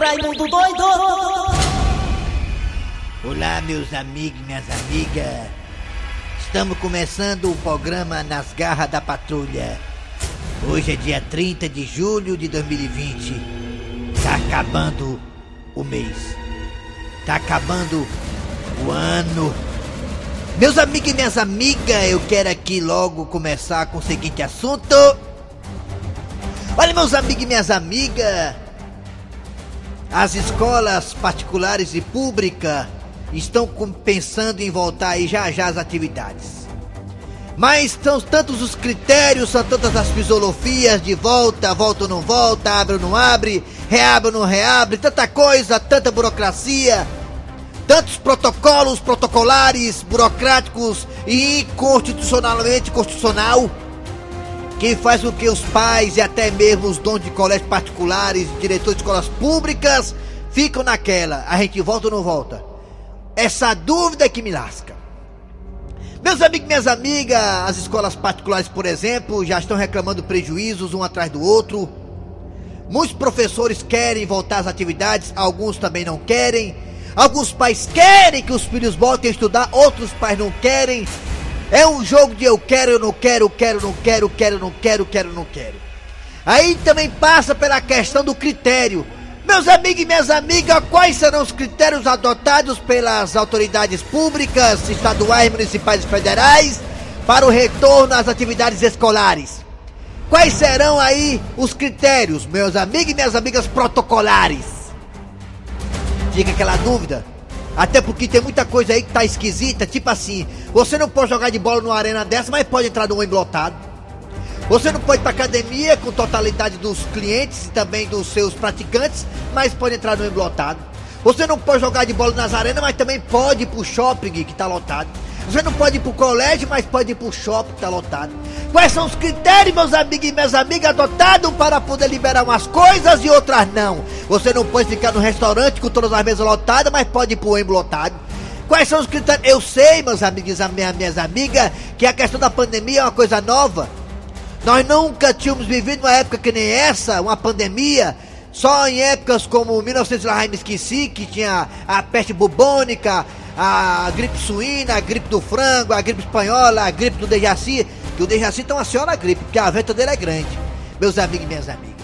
Raimundo doido! Olá, meus amigos, minhas amigas. Estamos começando o programa Nas Garras da Patrulha. Hoje é dia 30 de julho de 2020. Tá acabando o mês. Tá acabando o ano. Meus amigos e minhas amigas, eu quero aqui logo começar com o seguinte assunto. Olha, meus amigos e minhas amigas, as escolas particulares e públicas estão pensando em voltar aí já já às atividades. Mas são tantos os critérios, são tantas as filosofias de volta, volta ou não volta, abre ou não abre, reabre ou não reabre, tanta coisa, tanta burocracia, tantos protocolos protocolares, burocráticos e inconstitucionalmente constitucional que faz com que os pais e até mesmo os donos de colégios particulares, diretores de escolas públicas, ficam naquela, a gente volta ou não volta? Essa dúvida é que me lasca. Meus amigos e minhas amigas, as escolas particulares, por exemplo, já estão reclamando prejuízos um atrás do outro. Muitos professores querem voltar às atividades, alguns também não querem. Alguns pais querem que os filhos voltem a estudar, outros pais não querem. É um jogo de eu quero, eu não quero, quero, não quero, quero, não quero, quero, não quero. Aí também passa pela questão do critério. Meus amigos e minhas amigas, quais serão os critérios adotados pelas autoridades públicas, estaduais, municipais e federais para o retorno às atividades escolares? Quais serão aí os critérios, meus amigos e minhas amigas protocolares? Fica aquela dúvida. Até porque tem muita coisa aí que tá esquisita, tipo assim, você não pode jogar de bola numa arena dessa, mas pode entrar num emblotado. Você não pode ir pra academia com totalidade dos clientes e também dos seus praticantes, mas pode entrar no emblotado. Você não pode jogar de bola nas arenas, mas também pode ir pro shopping que tá lotado. Você não pode ir pro colégio, mas pode ir pro shopping tá lotado. Quais são os critérios, meus amigos e minhas amigas, adotados para poder liberar umas coisas e outras não? Você não pode ficar no restaurante com todas as mesas lotadas, mas pode ir pro emblotado. Quais são os critérios? Eu sei, meus amigos e minhas, minhas amigas, que a questão da pandemia é uma coisa nova. Nós nunca tínhamos vivido uma época que nem essa, uma pandemia. Só em épocas como 1900 lá me esqueci, que tinha a peste bubônica, a gripe suína, a gripe do frango, a gripe espanhola, a gripe do Dejaci. Que o Dejaci tem uma senhora gripe, porque a venta dele é grande. Meus amigos e minhas amigas.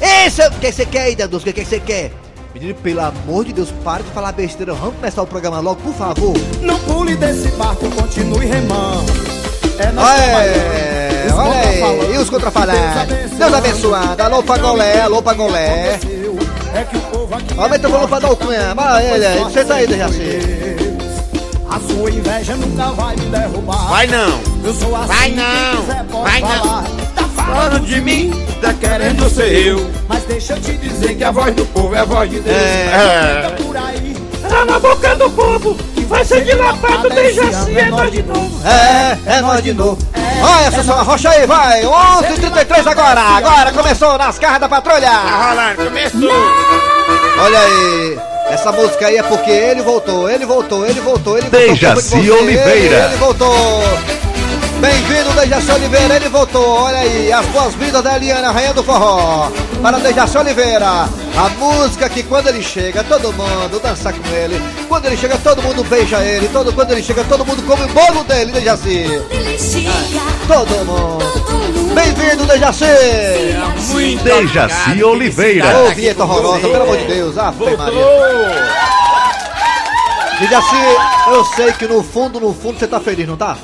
É o que você quer aí, Dandusca? O que você quer? Menino, pelo amor de Deus, para de falar besteira. Vamos começar o programa logo, por favor. Não pule desse barco, continue remando. É nós Olha, aí, e os contrafalantes? Deus abençoado, alô Pagolé, alô Pagolé. É Aumenta o volume pra dar o cunha, vai ele aí, senta aí, Dejaci. A sua inveja nunca vai me derrubar. Vai não! Eu sou assim, Vai quem não, quiser vai não. falar. Tá Falando de mim, tá querendo ser eu. Mas deixa eu te dizer que a voz do povo é a voz de Deus. É. Por aí. Tá na boca do povo, vai ser dilapado, beija assim, é nós de novo. É, é nós de novo. Olha essa sua rocha aí, vai. 11h33 agora. Agora começou nas carras da patrulha. Tá rolando, começou. Olha aí. Essa música aí é porque ele voltou, ele voltou, ele voltou, ele voltou. Dejaci Oliveira. Ele, ele voltou. Bem-vindo, Dejaci Oliveira, ele voltou. Olha aí, as boas-vindas da Eliana, rainha do forró. Para Dejaci Oliveira. A música que quando ele chega, todo mundo dança com ele. Quando ele chega, todo mundo beija ele. Todo, quando ele chega, todo mundo come o bolo dele, Dejaci. Todo mundo. Bem-vindo, Dejaci. Muito Dejaci obrigado, Oliveira. Ô, aqui vinheta horrorosa, você. pelo amor de Deus. Ah, Maria. Dejaci, eu sei que no fundo, no fundo, você tá feliz, não tá?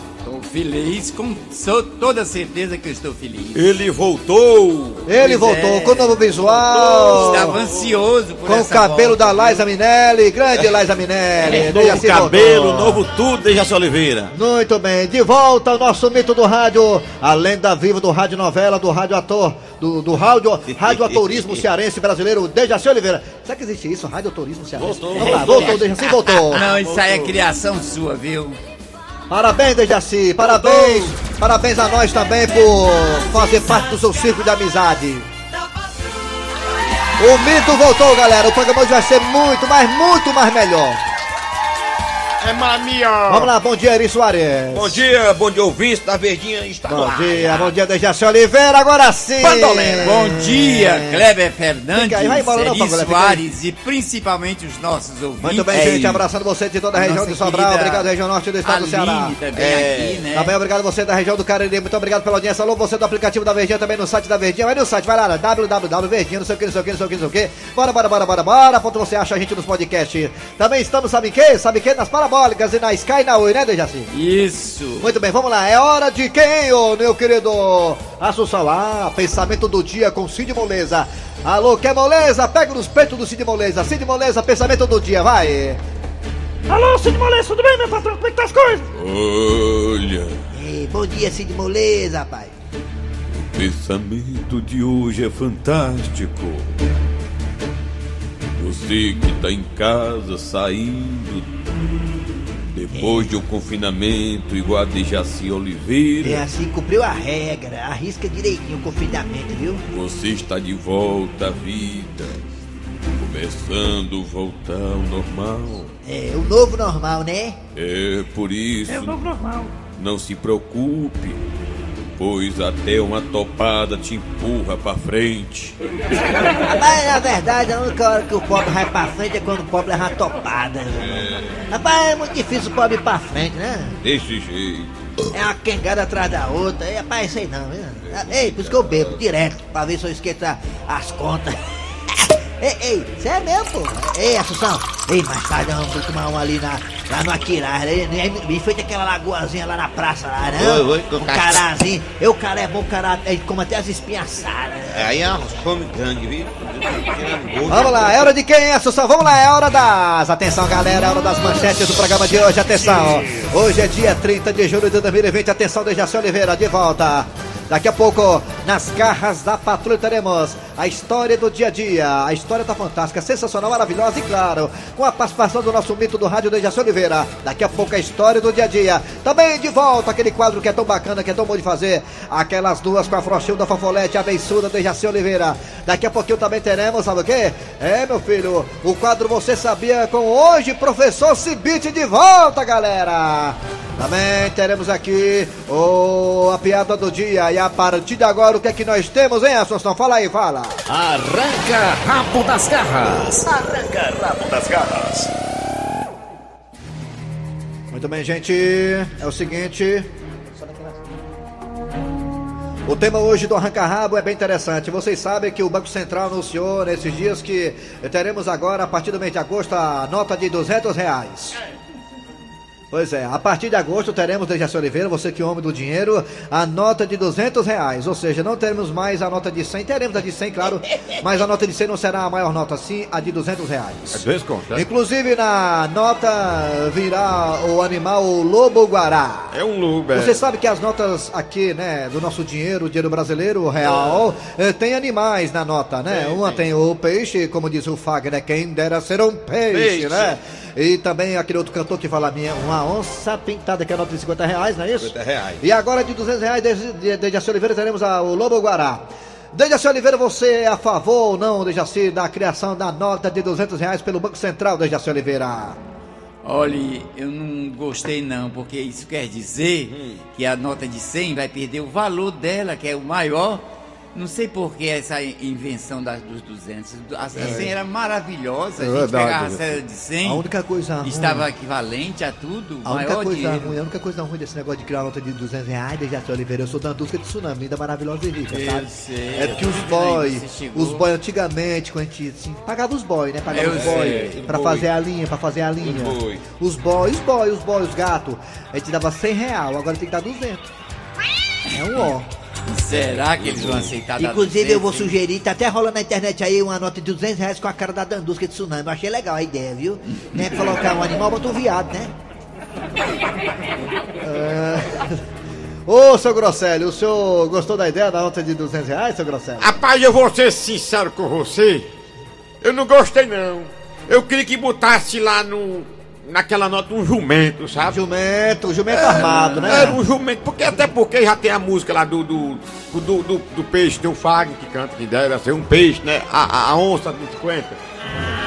Feliz, com so- toda certeza que eu estou feliz. Ele voltou. Ele Pois voltou é. com o novo visual. Estava ansioso por Com o cabelo volta. da Liza Minelli, grande Liza Minelli. Novo Dejaci cabelo, voltou. novo tudo, Dejaci Oliveira. Muito bem, de volta ao nosso mito do rádio, a lenda viva do rádio novela, do rádio ator, do, do rádio, rádio atorismo cearense brasileiro, Dejaci Oliveira. Será que existe isso, rádio atorismo cearense? Voltou. Vamos lá, voltou, Dejaci voltou. Não, isso aí é criação sua, viu? Parabéns, Dejaci, parabéns, parabéns a nós também por fazer parte do seu círculo de amizade. O mito voltou, galera. O programa hoje vai ser muito, mas muito mais melhor. É mamia. Vamos lá, bom dia, Eri Soares. Bom dia, bom dia, ouvinte da Verdinha está no Bom dia, bom dia, Dejaci Oliveira, agora sim. Bandolera. Bom dia, Kleber Fernandes, aí, vai embora não, Eri aí. Soares e principalmente os nossos ouvintes. Muito bem, É, gente, abraçando você de toda a região Nossa de Sobral, obrigado, região norte do estado do Ceará. Aline também É, aqui, né? Também obrigado você da região do Cariri, muito obrigado pela audiência. Alô, você do aplicativo da Verdinha, também no site da Verdinha. Vai no site, vai lá, www.verdinha, não sei o que, não sei o que, não sei o que, não sei o que. Bora, bora, bora, bora, bora. Ponto você acha a gente nos podcasts. Também estamos, sabe em quê? Sabe em quê? Nas parabólicas e na Sky e na Oi, né, Dejaci? Isso. Muito bem, vamos lá. É hora de quem, ô meu querido Assunção? Ah, pensamento do dia com Cid Moleza. Alô, quer moleza? Pega nos peitos do Cid Moleza. Cid Moleza, pensamento do dia, vai. Alô, Cid Moleque, tudo bem, meu patrão? Como é que tá as coisas? Olha, Ei, bom dia, Cid Moleza, rapaz. o pensamento de hoje é fantástico. Você que tá em casa saindo depois de um confinamento igual a de Jaci É Oliveira, assim, cumpriu a regra. Arrisca direitinho o confinamento, viu? você está de volta à vida, começando a voltar ao normal. É o novo normal, né? É por isso, É o novo normal. não se preocupe, pois até uma topada te empurra pra frente. Rapaz, na verdade, a única hora que o pobre vai pra frente é quando o pobre leva uma topada. Rapaz, é muito difícil o pobre ir pra frente, né? Desse jeito. É uma quengada atrás da outra. E, rapaz, sei não, viu? Ei, por isso que eu bebo direto, pra ver se eu esqueço as contas. Ei, ei, você é mesmo, pô? Ei, Assunção, ei, mais tarde nós vamos tomar um ali na, lá no Aquiraz, né? Me feita aquela lagoazinha lá na praça lá, né? Oi, oi, um carazinho. Eu, o cara é bom, cara é, come até as espinhas assadas. É, Aí é uma fome grande, viu? Vamos lá, é hora de quem, Assunção? Vamos lá, é hora das. Atenção, galera, é hora das manchetes do programa de hoje. Atenção, hoje é dia 30 de julho de 2020. Atenção, Dejaci Oliveira, de volta. Daqui a pouco, nas garras da patrulha, teremos a história do dia a dia. A história tá fantástica, sensacional, maravilhosa e, claro, com a participação do nosso mito do rádio Dejaci Oliveira. Daqui a pouco, a história do dia a dia. Também de volta, aquele quadro que é tão bacana, que é tão bom de fazer. Aquelas duas com a Frochilda Fofolete, a Bençuda Dejaci Oliveira. Daqui a pouquinho também teremos, sabe o quê? É, meu filho, o quadro Você Sabia com hoje, professor Cibite de volta, galera. Também teremos aqui o, a piada do dia. E a partir de agora, o que é que nós temos, hein, Assunção? Fala aí, fala. Arranca rabo das garras. Arranca rabo das garras. Muito bem, gente. É o seguinte. O tema hoje do Arranca Rabo é bem interessante. Vocês sabem que o Banco Central anunciou nesses dias que teremos agora, a partir do mês de agosto, a nota de 200 reais. Pois é, a partir de agosto teremos, Dejaci Oliveira, você que é homem do dinheiro, a nota de 200 reais. Ou seja, não teremos mais a nota de 100, teremos a de 100, claro, mas a nota de 100 não será a maior nota, sim a de 200 reais. Dois contos. Inclusive na nota virá o animal lobo-guará. É um lobo, é. Você sabe que as notas aqui, né, do nosso dinheiro, o dinheiro brasileiro, o real, eh, tem animais na nota, né? Uma tem o peixe, como diz o Fagner, quem dera ser um peixe, Peixe. né? E também aquele outro cantor que fala minha, uma onça pintada, que é a nota de 50 reais, não é isso? 50 reais. E agora de 200 reais, desde de, de Jaci Oliveira, teremos a, o Lobo Guará. Dejaci Oliveira, você é a favor ou não, Dejaci, da criação da nota de 200 reais pelo Banco Central, Dejaci Oliveira? Olha, eu não gostei não, porque isso quer dizer Hum. que a nota de 100 vai perder o valor dela, que é o maior. Não sei por que essa invenção das, dos 200. A, a 100 era maravilhosa, a É gente verdade. pegava a cédula de 100, A única coisa ruim- estava equivalente a tudo, A única coisa dinheiro. ruim, a única coisa ruim desse negócio de criar uma nota de 200 reais, Dejaci Oliveira, eu sou da Dusca de Tsunami, linda, maravilhosa e rica, Eu sabe? sei, é porque eu os boys, os boys antigamente, quando a gente assim, pagava os boys, né? Pagava Eu os boys pra boi. fazer a linha, pra fazer a linha. boi. Os boys, os boys, os boys, os gatos, a gente dava 100 real, agora tem que dar 200. É um ó. Será que eles vão aceitar dar Inclusive, eu vou 200, hein? sugerir, tá até rolando na internet aí uma nota de 200 reais com a cara da Dandusca de tsunami. Eu achei legal a ideia, viu? Né? Colocar um animal, bota um viado, né? Ô, seu Grosselio, o senhor gostou da ideia da nota de 200 reais, seu Grosselio? Rapaz, eu vou ser sincero com você. Eu não gostei, não. Eu queria que botasse lá no. Naquela nota um jumento, sabe? Jumento, jumento armado, né? Era um jumento, porque até porque já tem a música lá do do, do, do, do peixe, tem o Fagner que canta, que deve ser um peixe, né? A, a, a onça do 50.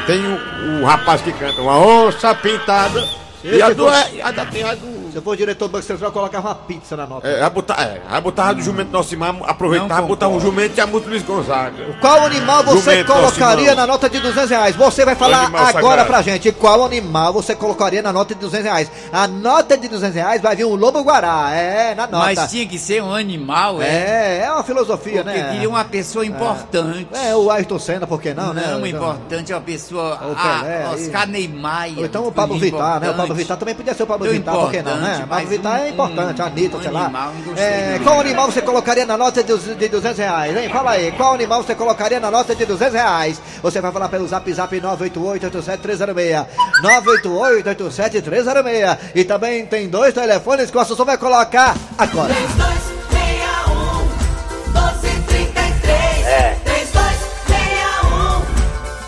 Tem o, o rapaz que canta uma onça pintada. E a do. é, a tem a do. Se eu for diretor do Banco Central, eu colocava uma pizza na nota. É, a botar, é, a botar do jumento Nocimar, aproveitava, Não botava um jumento e a música Luiz Gonzaga. Qual animal você Jumento, colocaria Simão. na nota de 200 reais? Você vai falar Animal agora sagrado. pra gente. Qual animal você colocaria na nota de 200 reais? A nota de 200 reais vai vir um lobo-guará. É, na nota. Mas tinha que ser um animal, é? É, é uma filosofia, Porque né? queria uma pessoa importante. É, o Ayrton Senna, por que não, né? Não, Então- importante é uma pessoa. O Pelé, ah, aí. Oscar Neymar. Ou então o Pablo Vittar, né? O Pablo Vittar também podia ser o Pablo Tão Vittar, por que não, né? mas Vittar é um- importante, um- a Anitta, um sei lá. animal, não gostei, É, não. qual animal você colocaria na nota de, de 200 reais, hein? Fala aí, qual animal você colocaria na nota de 200 reais? Você vai falar pelo zap zap 988-87306. 988-87306. E também tem dois telefones que o assessor vai colocar agora. 3261 1233 é. 3261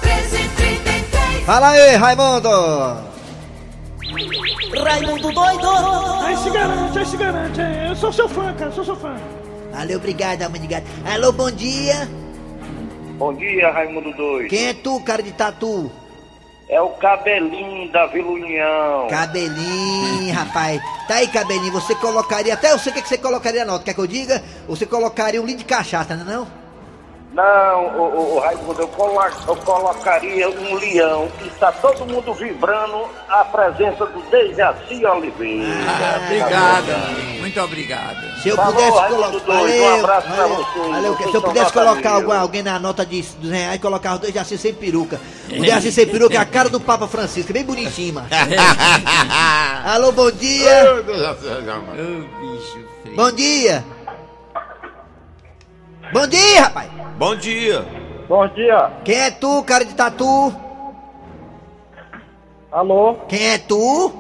1333 Fala aí, Raimundo! Raimundo doido Aí se garante, aí se garante. é, Eu sou seu fã, cara, sou seu fã. Valeu, obrigado, alma de gato. Alô, bom dia. Bom dia, Raimundo Doido. Quem é tu, cara de tatu? É o cabelinho da Vila União. Cabelinho, rapaz. Tá aí, cabelinho. Você colocaria. Até eu sei o que que você colocaria na nota. Quer que eu diga? Você colocaria um litro de cachaça, não é? Não? Não, o, o, o Raimundo, eu, colo- eu colocaria um leão e está todo mundo vibrando a presença do Dejaci Oliveira. Ah, obrigado. Muito obrigado. Se eu Falou, pudesse colocar. Um abraço pra vocês. valeu. Vocês Se eu pudesse colocar mil. algum- alguém na nota de 200 reais, colocar os dois assim sem peruca. O Dejaci sem peruca é a cara do Papa Francisco, bem bonitinho, mano. Alô, bom dia. Ô, bicho feio. Bom dia. Bom dia, rapaz. Bom dia. Bom dia. Quem é tu, cara de tatu? Alô, Quem é tu?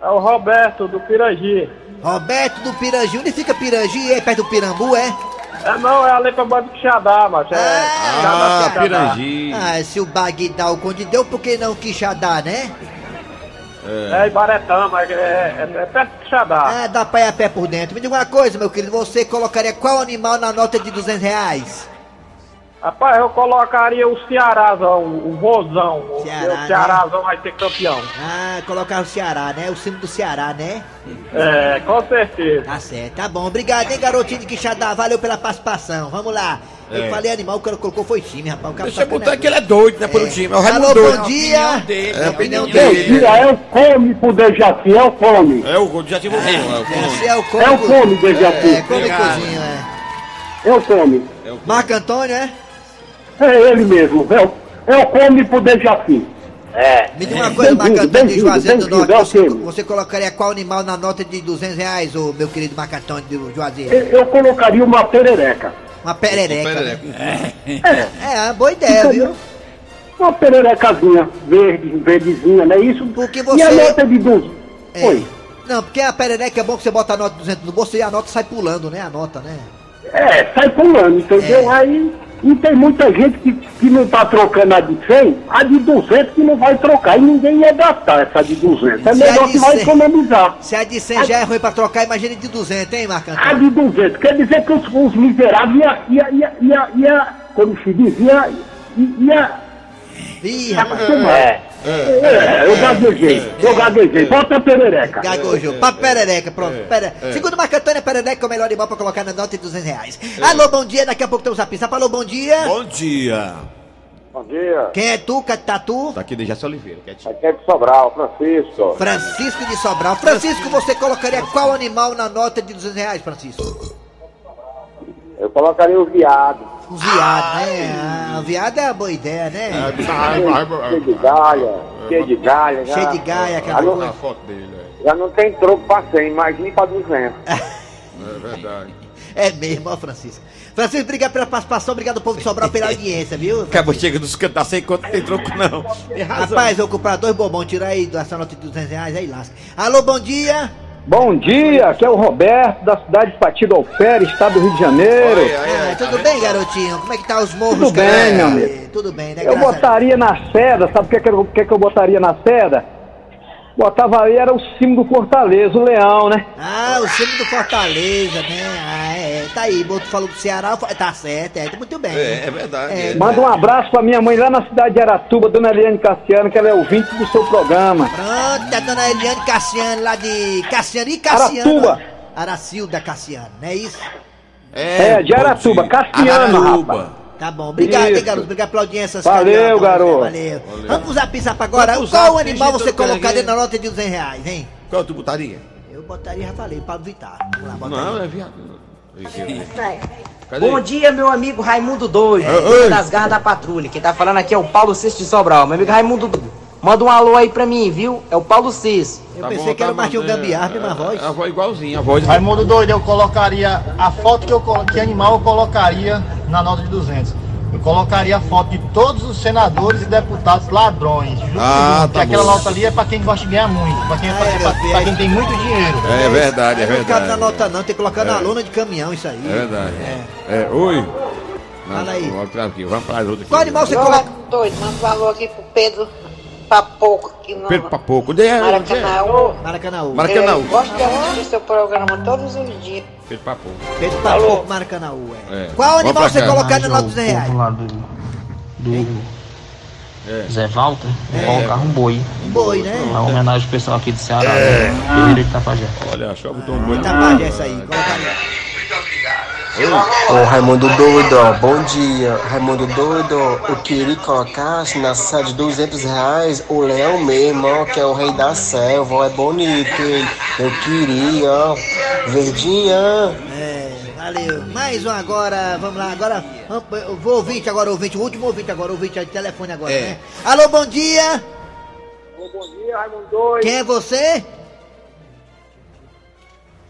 é o Roberto do Pirangi. Roberto do Pirangi. Onde fica Pirangi? É perto do Pirambu, é? É não, é ali pra banda do Xadá, macho. É, Ah, Ah, Pirangi. Ah, se o Bagdá o Conde deu, por que não Quixadá, né? É Ibaretama, mas é, é, é perto do Xadá. Ah, dá pra ir a pé por dentro. Me diga uma coisa, meu querido. Você colocaria qual animal na nota de 200 reais? Rapaz, eu colocaria o Cearazão, o Vozão. O- Ceará, o Cearazão vai ser campeão. Ah, colocar o Ceará, né? O símbolo do Ceará, né? É, com certeza. Tá certo, tá bom. Obrigado, hein, garotinho de Quixadá. Valeu pela participação. Vamos lá. Eu falei animal, o cara colocou foi time, rapaz. O cara Deixa eu sacana- botar que ele é doido, né, pelo time. É o Alô, Raimundo doido. bom dia. dele, É a opinião dele. é o come pro Dejaci, é o come. É o já tive um é, é o É o come, Dejaci. É, cômicozinho, é. É o come. Marco Antônio, é? É ele mesmo. É o, é o come pro Dejaci. É. Me diga uma coisa, Antônio de Juazeiro do Norte. é Você, quê? você colocaria qual animal na nota de 200 reais, ô meu querido Marco Antônio de Juazeiro? Eu, eu colocaria uma perereca. Uma perereca. Perereca. né? É, uma boa ideia, viu? Uma pererecazinha verde, verdezinha, não é isso? Porque E a você- nota de 12? É. Oi. Não, porque a perereca é bom que você bota a nota de 200 no bolso e a nota sai pulando, né? A nota, né? É, sai pulando, entendeu? É. Aí e tem muita gente que, que não tá trocando a de 100, a de 200 que não vai trocar. E ninguém ia gastar essa de 200. É Se a melhor que vai 100 economizar. Se a de 100 já é ruim pra trocar, imagine de 200, hein, Marco A de 200, quer dizer que os, os miseráveis ia, ia, ia, ia, ia, como se diz, ia, ia, Ih, ia rapaz, é, é, eu gaguejei, eu gaguejei, bota a perereca. gagojou. Pra perereca, pronto. Pere... Segundo Marco Antônio, a perereca é o melhor animal pra colocar na nota de 200 reais. Alô, bom dia, daqui a pouco tem um zap zap. Alô, bom dia. Bom dia. Bom dia, Quem é tu, Tatu? Tá aqui, Dejaci Oliveira, aqui é de Sobral, Francisco. Francisco de Sobral. Francisco, você colocaria qual animal na nota de 200 reais, Francisco? Eu colocaria o viado, Um viado, né? Ah, o viado é uma boa ideia, né? cheio de galha, cheio de galha, já, Cheio de gaia, aquela já não, coisa. A foto dele, já não tem troco pra 100, imagine pra 200. é. É verdade. É mesmo, ó, Francisco. Francisco, obrigado pela participação, obrigado ao povo de Sobral pela audiência, viu? Acabou, chega dos cantos, tá sem conta, não tem troco não. Tem. Rapaz, eu vou comprar dois bombons, tira aí dessa nota de 200 reais, aí lasca. Alô, bom dia. Bom dia, aqui é o Roberto, da cidade de Patido Alfere, estado do Rio de Janeiro. Aí, Ah, aí, tudo tá bem, garotinho? Como é que tá os morros, Tudo cara? bem, meu amigo. Tudo bem, né? Eu botaria na seda, sabe o que, que, eu- o que, que eu botaria na seda? Botava aí, era o símbolo do Fortaleza, o leão, né? Ah, o símbolo do Fortaleza, né? Ah, é. É, tá aí, Boto falou do Ceará, tá certo, é, muito bem. É, é verdade. É, é. Manda um abraço pra minha mãe lá na cidade de Aratuba, dona Eliane Cassiano, que ela é ouvinte do seu programa. Pronto, a dona Eliane Cassiano, lá de Cassiano e Cassiano. Aratuba. Aracilda Cassiano, não é isso? É, de Aratuba, ir. Cassiano, Araruba. rapaz. Tá bom, obrigado, hein, garoto? Obrigado pela audiência. Valeu, garoto. Valeu. Vamos usar pizza pra agora. Vamos Qual usar, animal você colocaria na nota de 200 reais, hein? Qual tu botaria? Eu botaria, já falei, Pablo Vittar. Vamos lá, bota Não, aí. é viado. Cadê? Bom dia, meu amigo Raimundo Doido, Oi. das garras da patrulha. Quem tá falando aqui é o Paulo Cis de Sobral. Meu amigo Raimundo Doido, manda um alô aí pra mim, viu? É o Paulo Cis. Eu Tá pensei bom, que era tá o Martinho é, Gambiarra, mesma voz. A voz igualzinha, a voz. Raimundo doido, eu colocaria a foto que eu colo- que animal eu colocaria na nota de 200. Colocaria a foto de todos os senadores e deputados ladrões. Junto Ah, junto. tá aquela nota ali é pra quem gosta de ganhar muito, pra quem, pra, é, pra- pra filho. quem tem muito dinheiro. É verdade, é Não cabe na verdade. nota não, tem que colocar na É. lona de caminhão isso aí. É verdade. É, oi. Fala aí. Vamos atrás aqui, vamos para as outras. Qual animal você coloca? doido, manda um valor aqui pro Pedro Papoco aqui no Pedro Papoco. Onde é? Onde é? Maracanã. Maracanã. Maracanã. Eu gosto de assistir seu programa todos os dias. Pedro Papoco. Pedro Papoco, Maracanã, é. É. Qual animal pra você colocar na nota de 200 reais? lá do, do É. Zé Walter, É. colocar um boi. Um boi, né? Uma homenagem ao pessoal aqui do Ceará, É. né? Olha, só botou um boi. Tapajé essa aí. Colocaria. Ô Raimundo Doido, ó, bom dia. Raimundo Doido, eu queria colocar na sala de 200 reais o leão mesmo, ó, que é o rei da selva, ó, é bonito, hein? Eu queria, ó, verdinha. É, valeu. Mais um agora, vamos lá, agora. vamos- Eu vou ouvinte agora, ouvinte, o último ouvinte agora, ouvinte de telefone agora, É. né? Alô, bom dia! Bom dia, Raimundo Doido. Quem é você?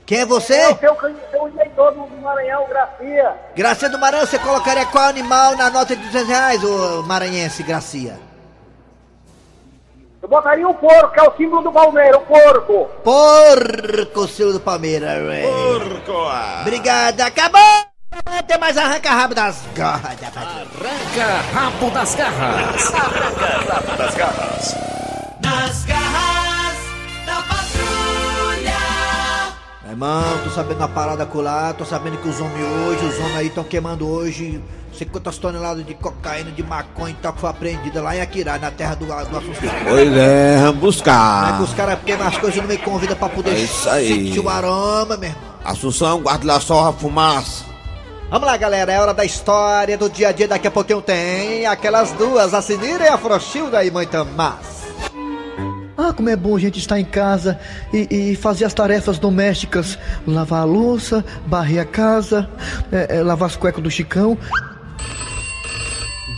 Quem é É você? o seu canhão eleitor do Maranhão, Gracia. Gracia do Maranhão, você colocaria qual animal na nota de 200 reais, ô maranhense, Gracia? Eu botaria o porco, que é o símbolo do Palmeiras, o porco. Porco, seu do Palmeiras. Porco. Obrigado, acabou! Tem mais arranca-rabo das garras da patrulha. Arranca rabo das garras. Arranca rabo das garras. Irmão, tô sabendo da parada colar, tô sabendo que os homens hoje, os homens aí estão queimando hoje 50 toneladas de cocaína, de maconha e tal, que foi apreendida lá em Aquirá, na terra do, do Assunção. Pois é, vamos Não é que buscar. os caras queimam as coisas e não me convidam pra poder É isso aí. sentir o aroma, meu irmão. Assunção, guarda lá só a fumaça. Vamos lá, galera, é hora da história do dia a dia. Daqui a pouquinho tem aquelas duas, a Sinira e a Frochilda e muito mais. Ah, como é bom a gente estar em casa e, e fazer as tarefas domésticas. Lavar a louça, varrer a casa, é, é, lavar as cuecas do Chicão.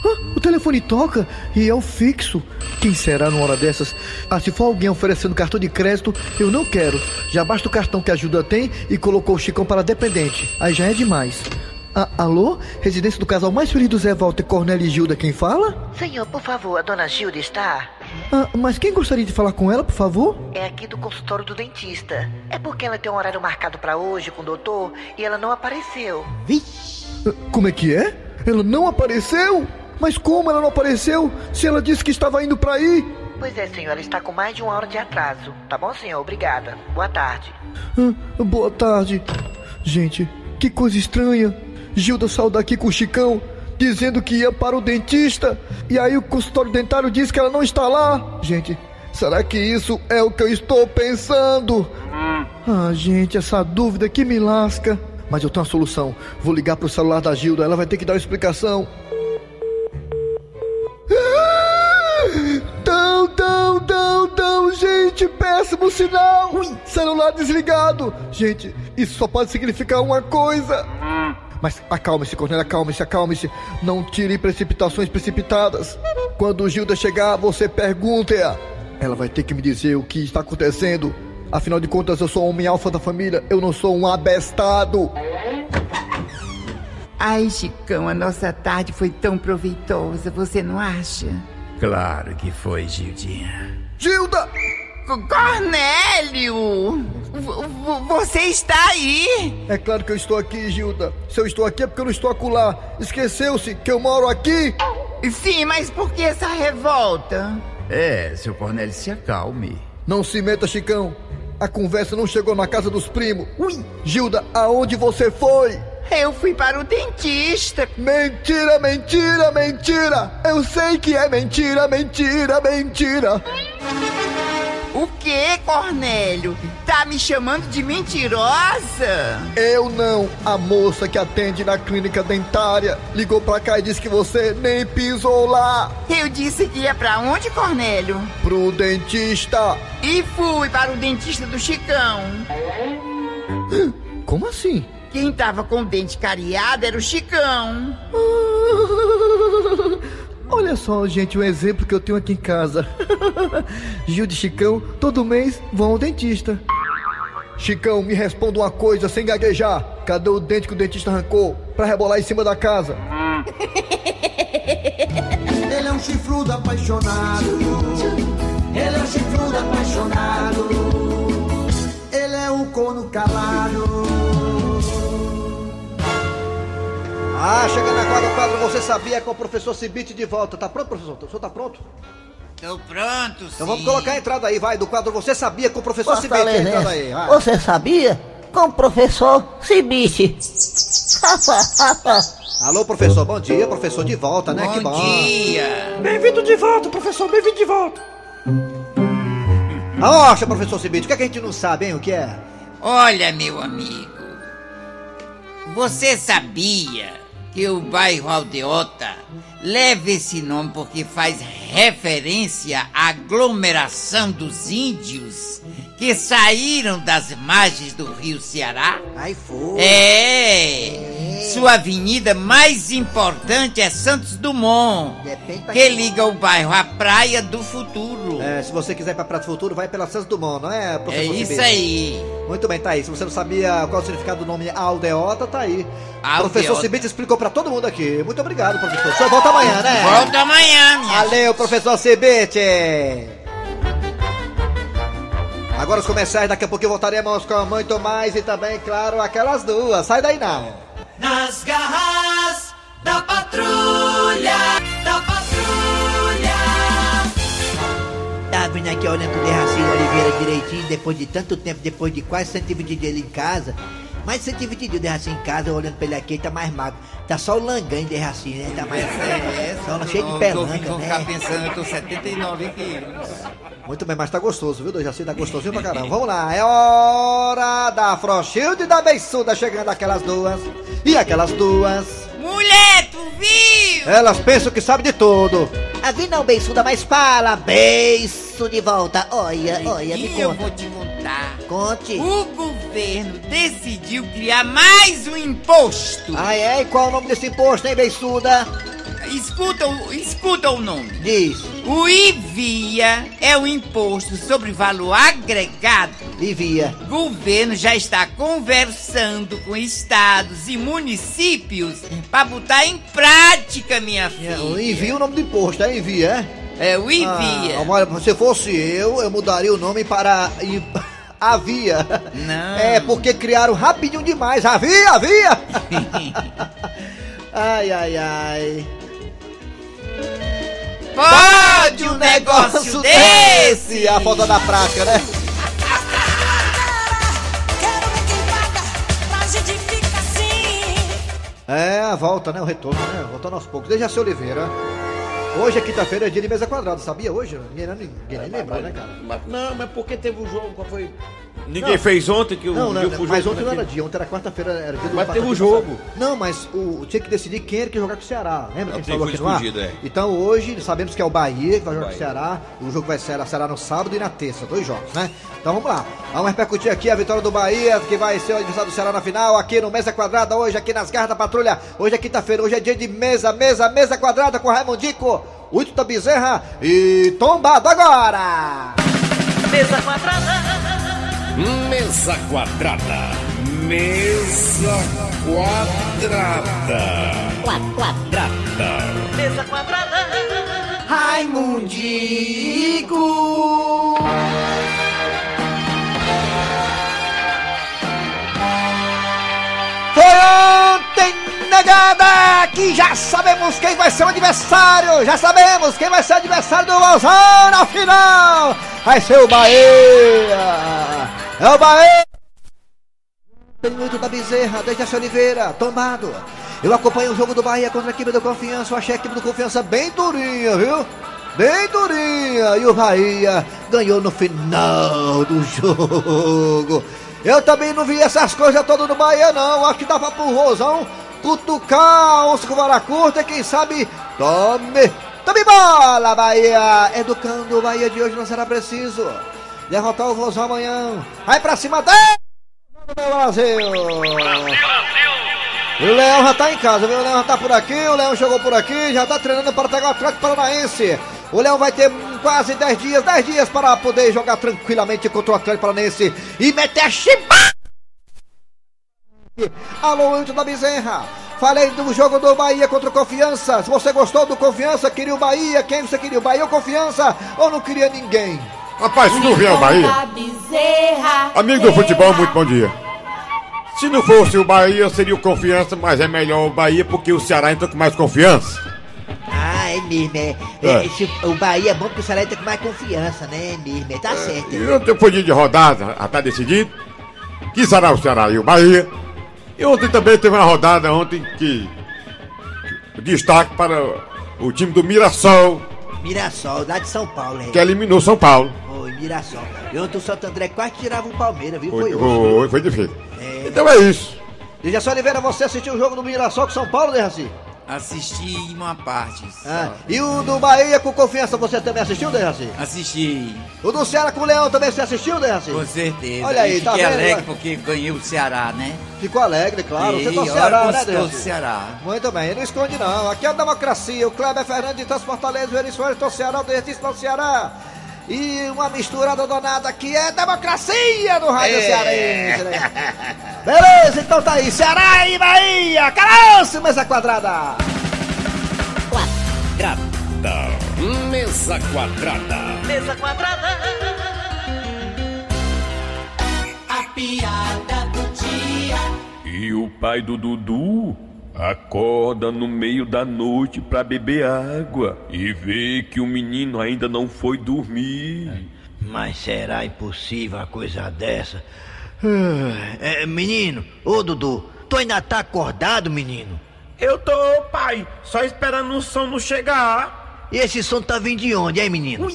Ah, o telefone toca e é o fixo. Quem será numa hora dessas? Ah, se for alguém oferecendo cartão de crédito, eu não quero. Já basta o cartão que a ajuda tem e colocou o Chicão para dependente. Aí já é demais. Ah, alô? Residência do casal mais feliz do Zé Walter, Cornélio e Gilda, quem fala? Senhor, por favor, a dona Gilda está? Ah, mas quem gostaria de falar com ela, por favor? É aqui do consultório do dentista. É porque ela tem um horário marcado para hoje com o doutor e ela não apareceu. Ah, Como é que é? Ela não apareceu? Mas como ela não apareceu? Se ela disse que estava indo pra aí? Pois é, senhor, ela está com mais de uma hora de atraso. Tá bom, senhor? Obrigada. Boa tarde. Ah, boa tarde. Gente, que coisa estranha. Gilda saiu daqui com o Chicão, dizendo que ia para o dentista. E aí o consultório dentário diz que ela não está lá. Gente, será que isso é o que eu estou pensando? Ah, gente, essa dúvida que me lasca. Mas eu tenho uma solução. Vou ligar pro celular da Gilda, ela vai ter que dar uma explicação. Dão, dão, dão, dão, gente, péssimo sinal! Celular desligado! Gente, isso só pode significar uma coisa! Mas acalme-se, Cornélia, acalme-se, acalme-se. Não tire precipitações precipitadas. Quando o Gilda chegar, você pergunte-a. Ela vai ter que me dizer o que está acontecendo. Afinal de contas, eu sou um homem alfa da família, eu não sou um abestado. Ai, Chicão, a nossa tarde foi tão proveitosa, você não acha? Claro que foi, Gildinha. Gilda! Cornélio! Você está aí? É claro que eu estou aqui, Gilda. Se eu estou aqui é porque eu não estou acolá. Esqueceu-se que eu moro aqui? Sim, mas por que essa revolta? É, seu Cornélio, se acalme. Não se meta, Chicão. A conversa não chegou na casa dos primos. Ui! Gilda, aonde você foi? Eu fui para o dentista. Mentira, mentira, mentira! Eu sei que é mentira, mentira, mentira! O que, Cornélio? Tá me chamando de mentirosa? Eu não. A moça que atende na clínica dentária ligou pra cá e disse que você nem pisou lá. Eu disse que ia pra onde, Cornélio? Pro dentista. E fui para o dentista do Chicão. Como assim? Quem tava com o dente cariado era o Chicão. Olha só, gente, um exemplo que eu tenho aqui em casa. Gil de Chicão, todo mês vão ao dentista. Chicão, me responda uma coisa sem gaguejar. Cadê o dente que o dentista arrancou pra rebolar em cima da casa? Ele é um chifrudo apaixonado. Ele é um chifrudo apaixonado. Ele é um corno calado. Ah, chegando agora o quadro Você Sabia com o professor Cibite de volta. Tá pronto, professor? O senhor tá pronto? Tô pronto, sim. Então vamos colocar a entrada aí, vai, do quadro Você Sabia com o professor Cibite. Entrada aí, vai. Você sabia? Com o professor Cibite. Alô, professor, bom dia. Professor de volta, né? Bom que bom. dia. Bem-vindo de volta, professor, bem-vindo de volta. Nossa, professor Cibite, o que, é que a gente não sabe, hein? O que é? Olha, meu amigo, você sabia que o bairro Aldeota leva esse nome porque faz referência à aglomeração dos índios que saíram das margens do rio Ceará? Ai, foi. É! Sua avenida mais importante é Santos Dumont, Depende que liga o bairro à Praia do Futuro. É, se você quiser ir pra Prato Futuro, vai pela Santos Dumont, não é, É professor isso Cibite? aí. Muito bem, tá aí. Se você não sabia qual é o significado do nome Aldeota, tá aí. Aldeota. Professor Cibite explicou pra todo mundo aqui. Muito obrigado, professor. O senhor volta amanhã, né? Volta amanhã, minha Valeu, professor Cibite. Agora os comerciais, daqui a pouquinho voltaremos com muito mais e também, claro, aquelas duas. Sai daí não. Nas garras da patrulha, da patrulha. Vindo aqui olhando pro Derracinho Oliveira direitinho, depois de tanto tempo, depois de quase 120 dias ele em casa. Mais 120 dias o Derracinho em casa, olhando pra ele aqui, ele tá mais magro. Tá só o langanho de Derracinho, né? Tá mais É, só eu cheio de pelanga, Vou ficar né? pensando, eu tô 79 quilos. Muito bem, mas tá gostoso, viu, Dejaci? Tá gostosinho pra caramba. Vamos lá, é hora da Frochilde e da Beiçuda chegando aquelas duas. E aquelas duas, Mulher, tu viu? elas pensam que sabem de tudo. A vi não, beiçuda, mas fala, beiço de volta. Olha, olha, me E eu conta. vou te contar. Conte. O governo decidiu criar mais um imposto. Ah, é? E qual é o nome desse imposto, hein, Beiçuda? Escuta, escuta o nome. Diz. O IVIA é o imposto sobre valor agregado. IVIA. O governo já está conversando com estados e municípios para botar em prática, minha filha. O envia o nome do imposto, é envia, é? É o IVIA. Ah, olha, se fosse eu, eu mudaria o nome para Havia. Não. É, porque criaram rapidinho demais. Havia, havia! ai, ai, ai. Pode um negócio desse? A falta da prática, né? É, a volta, né? O retorno, né? Voltando aos poucos. Dejaci Oliveira. Hoje é quinta-feira, é dia de mesa quadrada, sabia? Hoje? Ninguém, ninguém nem lembra, né, cara? Mas- não, mas porque teve o jogo, qual foi? Ninguém Não. fez ontem que o Não, não, Gil não, mas ontem não era dia, ontem era quarta-feira, era dia do Mas teve o jogo. Não, mas o, tinha que decidir quem era que ia jogar com o Ceará. Lembra que a gente falou aqui no ar? é. Então hoje sabemos que é o Bahia que vai jogar com o Bahia. Ceará. O jogo vai ser, será no sábado e na terça, dois jogos, né? Então vamos lá. Vamos repercutir aqui a vitória do Bahia, que vai ser o adversário do Ceará na final, aqui no Mesa Quadrada, hoje aqui nas garras da patrulha. Hoje é quinta-feira, hoje é dia de mesa, mesa, mesa quadrada com Raimundico, Uito da Bezerra e tombado agora! Mesa quadrada. Mesa quadrada. Mesa quadrada. Quadrada. Mesa quadrada. Raimundico! Foi ontem, negada, que já sabemos quem vai ser o adversário, já sabemos quem vai ser o adversário do Vozão na final. Vai ser o Bahia. É o Bahia. Minuto da Bezerra, Dejaci Oliveira, tomado. Eu acompanho o jogo do Bahia contra a equipe do Confiança. Eu achei a equipe do Confiança bem durinha, viu? Bem durinha. E o Bahia ganhou no final do jogo. Eu também não vi essas coisas todas no Bahia, não. Acho que dava pro Rosão cutucar os com vara curta e quem sabe tome. Tome bola, Bahia. Educando o Bahia de hoje não será preciso. Derrotar o Rosão amanhã. Vai pra cima dele! Brasil! E o Leão já tá em casa, viu? O Leão já tá por aqui, o Leão chegou por aqui, já tá treinando para pegar o Atlético Paranaense. O Leão vai ter quase 10 dias, 10 dias para poder jogar tranquilamente contra o Atlético Paranaense e meter a chibata! Alô, Wilton da Bezerra. Falei do jogo do Bahia contra o Confiança. Se você gostou do Confiança, queria o Bahia. Quem você queria? O Bahia ou Confiança? Ou não queria ninguém? Rapaz, se não vier o Bahia. Amigo do futebol, muito bom dia. Se não fosse o Bahia, seria o Confiança, mas é melhor o Bahia porque o Ceará entra com mais confiança. Ah, é mesmo, é. É. É, se- o Bahia é bom porque o Ceará entra com mais confiança, né? É mesmo, é, tá certo. E ontem foi dia de rodada, já tá decidido. Que será o Ceará e o Bahia. E ontem também teve uma rodada ontem que. que- Destaque para o time do Mirassol, Mirassol, lá de São Paulo, é. que eliminou São Paulo. Foi, Mirassol. E ontem o Santo André quase tirava o Palmeiras, viu? Foi, Foi, hoje. foi, foi difícil. Então é isso. Dejaci Oliveira, você assistiu o jogo do Mirassol com São Paulo, Dejaci? Assisti uma parte. Ah, e o do Bahia com Confiança, você também assistiu, Dejaci? Assisti. O do Ceará com o Leão também você assistiu, Dejaci? Com certeza. Olha aí, E tá fiquei vendo? alegre porque ganhei o Ceará, né? Ficou alegre, claro. Você E tá olha, Ceará, né, Dejaci? do Ceará. Muito bem, não esconde não. Aqui é a democracia. O Kleber Fernandes traz Fortaleza, o Eri Soares do Ceará, o Dejaci do Ceará. E uma misturada danada que é democracia no Rádio É. Cearense, né? Beleza, então tá aí. Ceará e Bahia. Caralho, mesa quadrada. Quadrada. Mesa quadrada. Mesa quadrada. A piada do dia. E o pai do Dudu acorda no meio da noite pra beber água e vê que o menino ainda não foi dormir. Mas será impossível uma coisa dessa? Ah, é, menino, ô Dudu, tu ainda tá acordado, menino? Eu tô, pai, só esperando o sono chegar. E esse som tá vindo de onde, hein, menino?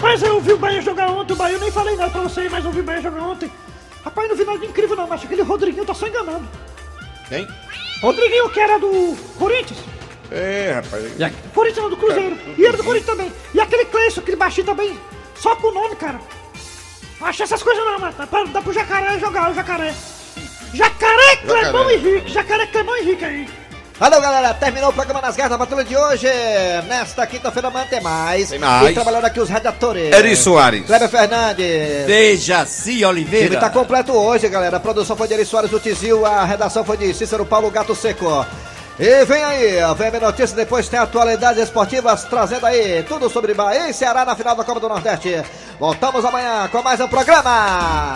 Rapaz, eu vi o Bahia jogar ontem, o Bahia eu nem falei nada pra você, mas eu vi o Bahia jogar ontem. Rapaz, não vi nada de incrível não, mas aquele Rodriguinho tá só enganando. Quem? Rodriguinho, que era do Corinthians. É, rapaz. Corinthians não, do Cruzeiro. E era do Corinthians também. E aquele Cleison, aquele baixinho também. Só com o nome, cara. Acha essas coisas não, mas dá, pra- dá pro Jacaré jogar, o Jacaré. Jacaré, Clebão. Henrique. Jacaré, Clebão Henrique aí. Valeu, galera. Terminou o programa Nas Garras da Patrulha de hoje. Nesta quinta-feira amanhã tem mais. Tem mais. E trabalhando aqui os redatores. Eri Soares. Kleber Fernandes. Dejaci O time Oliveira. tá completo hoje, galera. A produção foi de Eri Soares do Tizil, a redação foi de Cícero Paulo Gato Seco. E vem aí, vem a notícia, depois tem atualidades esportivas, trazendo aí tudo sobre Bahia e Ceará na final da Copa do Nordeste. Voltamos amanhã com mais um programa.